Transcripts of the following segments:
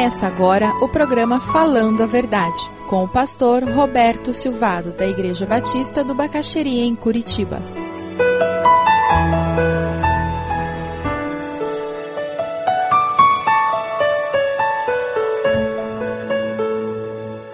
Começa agora o programa Falando a Verdade, com o pastor Roberto Silvado, da Igreja Batista do Bacaxeria, em Curitiba.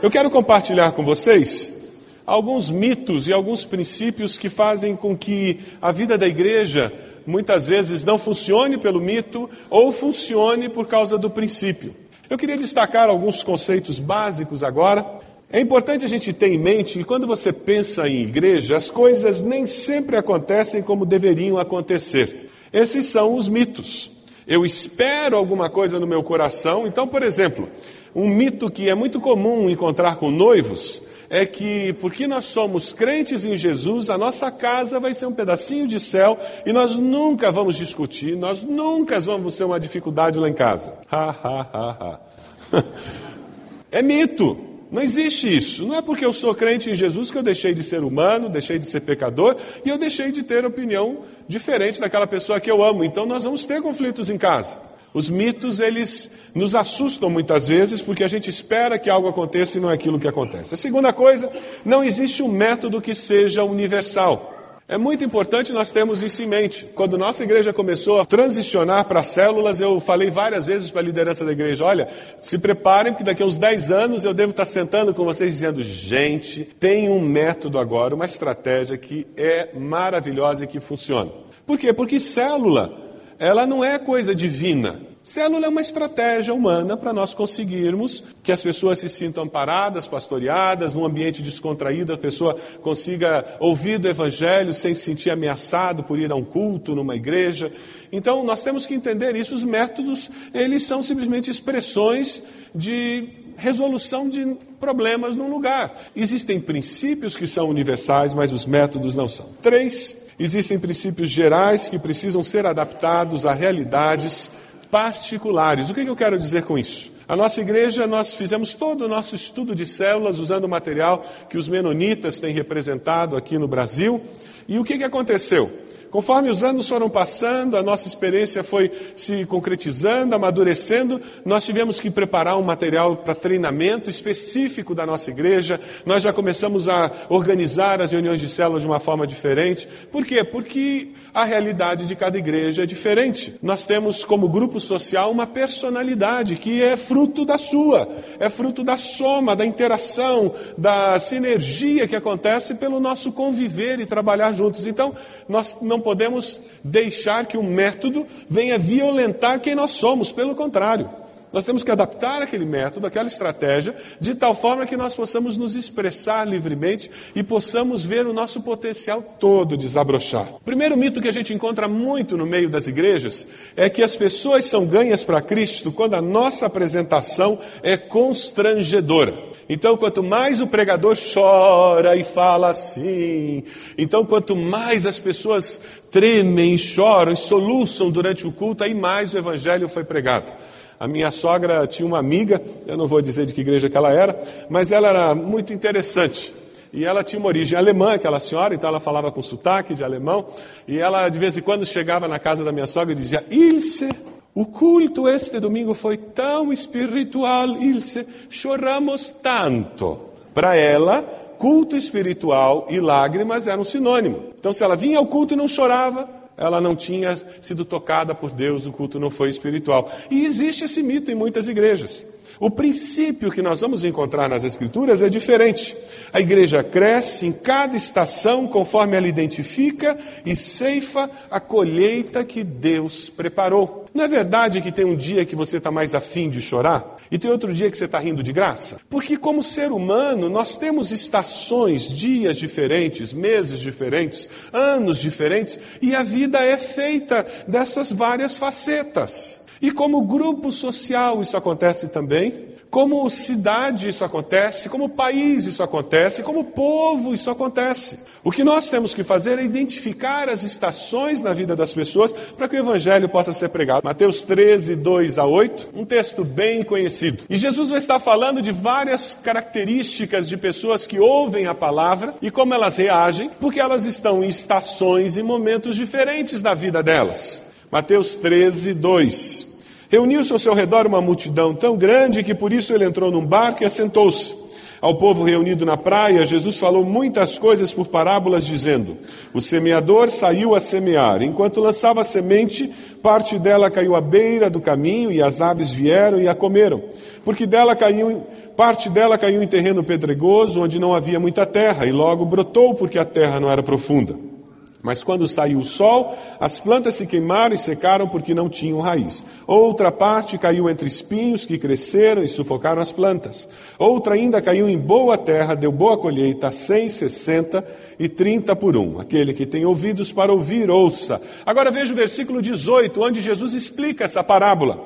Eu quero compartilhar com vocês alguns mitos e alguns princípios que fazem com que a vida da igreja muitas vezes não funcione pelo mito ou funcione por causa do princípio. Eu queria destacar alguns conceitos básicos agora. É importante a gente ter em mente que quando você pensa em igreja, as coisas nem sempre acontecem como deveriam acontecer. Esses são os mitos. Eu espero alguma coisa no meu coração. Então, por exemplo, um mito que é muito comum encontrar com noivos é que, porque nós somos crentes em Jesus, a nossa casa vai ser um pedacinho de céu e nós nunca vamos discutir, nós nunca vamos ter uma dificuldade lá em casa. É mito. Não existe isso. Não é porque eu sou crente em Jesus que eu deixei de ser humano, deixei de ser pecador e eu deixei de ter opinião diferente daquela pessoa que eu amo. Então nós vamos ter conflitos em casa. Os mitos, eles nos assustam muitas vezes porque a gente espera que algo aconteça e não é aquilo que acontece. A segunda coisa, não existe um método que seja universal. É muito importante nós termos isso em mente. Quando nossa igreja começou a transicionar para células, eu falei várias vezes para a liderança da igreja: olha, se preparem, porque daqui a uns 10 anos eu devo estar sentando com vocês dizendo: gente, tem um método agora, uma estratégia que é maravilhosa e que funciona. Por quê? Porque célula ela não é coisa divina. Célula é uma estratégia humana para nós conseguirmos que as pessoas se sintam amparadas, pastoreadas, num ambiente descontraído, a pessoa consiga ouvir do Evangelho sem se sentir ameaçado por ir a um culto, numa igreja. Então, nós temos que entender isso. Os métodos, eles são simplesmente expressões de resolução de problemas num lugar. Existem princípios que são universais, mas os métodos não são. Três Existem princípios gerais que precisam ser adaptados a realidades particulares. O que eu quero dizer com isso? A nossa igreja, nós fizemos todo o nosso estudo de células usando o material que os menonitas têm representado aqui no Brasil. E o que, que aconteceu? Conforme os anos foram passando, a nossa experiência foi se concretizando, amadurecendo, nós tivemos que preparar um material para treinamento específico da nossa igreja. Nós já começamos a organizar as reuniões de células de uma forma diferente. Por quê? Porque a realidade de cada igreja é diferente. Nós temos como grupo social uma personalidade que é fruto da sua, é fruto da soma, da interação, da sinergia que acontece pelo nosso conviver e trabalhar juntos. Então, nós não podemos deixar que um método venha violentar quem nós somos, pelo contrário. Nós temos que adaptar aquele método, aquela estratégia, de tal forma que nós possamos nos expressar livremente e possamos ver o nosso potencial todo desabrochar. O primeiro mito que a gente encontra muito no meio das igrejas é que as pessoas são ganhas para Cristo quando a nossa apresentação é constrangedora. Então, quanto mais o pregador chora e fala assim, então, quanto mais as pessoas tremem, choram e soluçam durante o culto, aí mais o evangelho foi pregado. A minha sogra tinha uma amiga, eu não vou dizer de que igreja que ela era, mas ela era muito interessante. E ela tinha uma origem alemã, aquela senhora, então ela falava com sotaque de alemão. E ela, de vez em quando, chegava na casa da minha sogra e dizia: Ilse, o culto este domingo foi tão espiritual, Ilse, choramos tanto. Para ela, culto espiritual e lágrimas eram sinônimo. Então, se ela vinha ao culto e não chorava, ela não tinha sido tocada por Deus, o culto não foi espiritual. E existe esse mito em muitas igrejas. O princípio que nós vamos encontrar nas Escrituras é diferente. A igreja cresce em cada estação conforme ela identifica e ceifa a colheita que Deus preparou. Não é verdade que tem um dia que você está mais afim de chorar? E tem outro dia que você está rindo de graça? Porque, como ser humano, nós temos estações, dias diferentes, meses diferentes, anos diferentes, e a vida é feita dessas várias facetas. E como grupo social isso acontece também, como cidade isso acontece, como país isso acontece, como povo isso acontece. O que nós temos que fazer é identificar as estações na vida das pessoas para que o evangelho possa ser pregado. Mateus 13, 2 a 8, um texto bem conhecido. E Jesus vai estar falando de várias características de pessoas que ouvem a palavra e como elas reagem, porque elas estão em estações e momentos diferentes da vida delas. Mateus 13, 2. Reuniu-se ao seu redor uma multidão tão grande que por isso ele entrou num barco e assentou-se. Ao povo reunido na praia, Jesus falou muitas coisas por parábolas, dizendo: O semeador saiu a semear. Enquanto lançava a semente, parte dela caiu à beira do caminho e as aves vieram e a comeram. Porque dela caiu, parte dela caiu em terreno pedregoso, onde não havia muita terra, e logo brotou porque a terra não era profunda. Mas quando saiu o sol, as plantas se queimaram e secaram porque não tinham raiz. Outra parte caiu entre espinhos que cresceram e sufocaram as plantas. Outra ainda caiu em boa terra, deu boa colheita, cem, sessenta e trinta por um. Aquele que tem ouvidos para ouvir, ouça. Agora veja o versículo 18, onde Jesus explica essa parábola.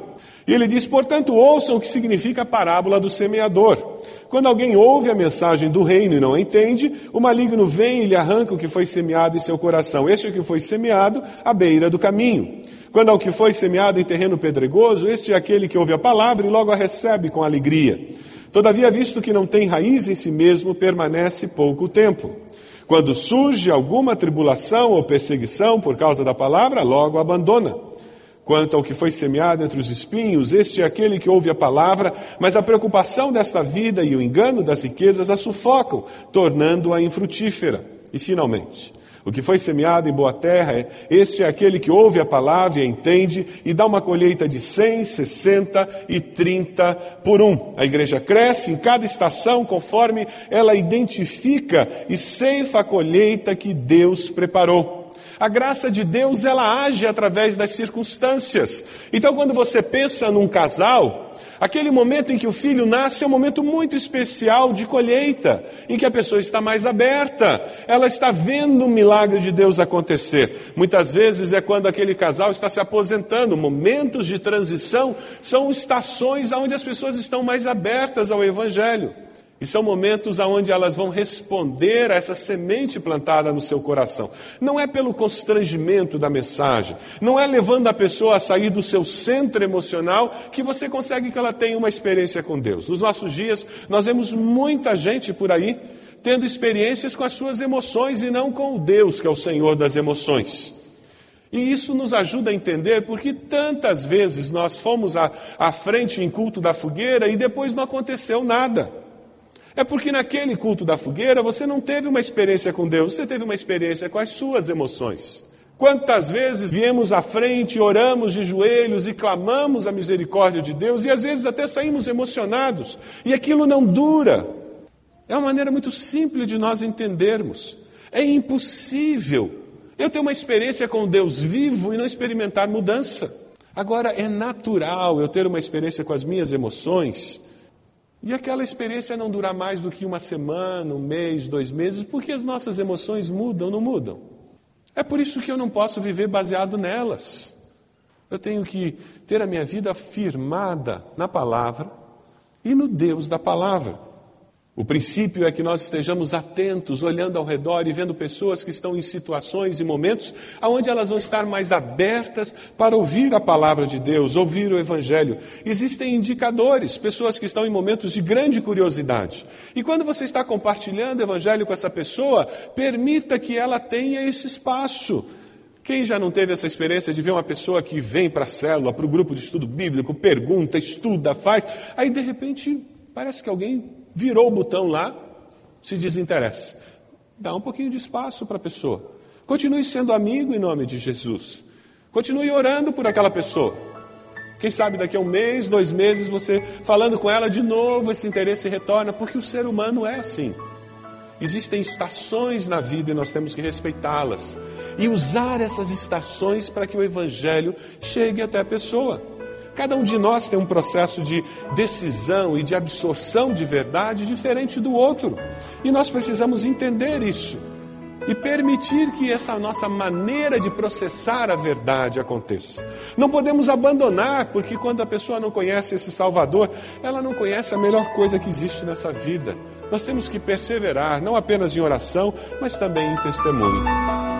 E ele diz: Portanto, ouçam o que significa a parábola do semeador. Quando alguém ouve a mensagem do reino e não entende, o maligno vem e lhe arranca o que foi semeado em seu coração. Este é o que foi semeado à beira do caminho. Quando ao que foi semeado em terreno pedregoso, este é aquele que ouve a palavra e logo a recebe com alegria. Todavia, visto que não tem raiz em si mesmo, permanece pouco tempo. Quando surge alguma tribulação ou perseguição por causa da palavra, logo abandona. Quanto ao que foi semeado entre os espinhos, este é aquele que ouve a palavra, mas a preocupação desta vida e o engano das riquezas a sufocam, tornando-a infrutífera. E finalmente, o que foi semeado em boa terra, este é aquele que ouve a palavra e a entende e dá uma colheita de 100, 60 e 30 por um. A igreja cresce em cada estação conforme ela identifica e ceifa a colheita que Deus preparou. A graça de Deus, ela age através das circunstâncias. Então, quando você pensa num casal, aquele momento em que o filho nasce é um momento muito especial de colheita, em que a pessoa está mais aberta, ela está vendo o milagre de Deus acontecer. Muitas vezes é quando aquele casal está se aposentando, momentos de transição são estações onde as pessoas estão mais abertas ao Evangelho. E são momentos onde elas vão responder a essa semente plantada no seu coração. Não é pelo constrangimento da mensagem, não é levando a pessoa a sair do seu centro emocional que você consegue que ela tenha uma experiência com Deus. Nos nossos dias, nós vemos muita gente por aí tendo experiências com as suas emoções e não com o Deus que é o Senhor das emoções. E isso nos ajuda a entender porque tantas vezes nós fomos à, à frente em culto da fogueira e depois não aconteceu nada. É porque naquele culto da fogueira você não teve uma experiência com Deus, você teve uma experiência com as suas emoções. Quantas vezes viemos à frente, oramos de joelhos e clamamos a misericórdia de Deus e às vezes até saímos emocionados e aquilo não dura. É uma maneira muito simples de nós entendermos. É impossível eu ter uma experiência com Deus vivo e não experimentar mudança. Agora, é natural eu ter uma experiência com as minhas emoções e aquela experiência não durar mais do que uma semana, um mês, dois meses, porque as nossas emoções mudam, não mudam. É por isso que eu não posso viver baseado nelas. Eu tenho que ter a minha vida firmada na palavra e no Deus da palavra. O princípio é que nós estejamos atentos, olhando ao redor e vendo pessoas que estão em situações e momentos onde elas vão estar mais abertas para ouvir a palavra de Deus, ouvir o Evangelho. Existem indicadores, pessoas que estão em momentos de grande curiosidade. E quando você está compartilhando o Evangelho com essa pessoa, permita que ela tenha esse espaço. Quem já não teve essa experiência de ver uma pessoa que vem para a célula, para o grupo de estudo bíblico, pergunta, estuda, faz, aí de repente parece que alguém virou o botão lá, se desinteressa. Dá um pouquinho de espaço para a pessoa. Continue sendo amigo em nome de Jesus. Continue orando por aquela pessoa. Quem sabe daqui a um mês, dois meses, você falando com ela de novo, esse interesse retorna, porque o ser humano é assim. Existem estações na vida e nós temos que respeitá-las. E usar essas estações para que o Evangelho chegue até a pessoa. Cada um de nós tem um processo de decisão e de absorção de verdade diferente do outro. E nós precisamos entender isso e permitir que essa nossa maneira de processar a verdade aconteça. Não podemos abandonar, porque quando a pessoa não conhece esse Salvador, ela não conhece a melhor coisa que existe nessa vida. Nós temos que perseverar, não apenas em oração, mas também em testemunho.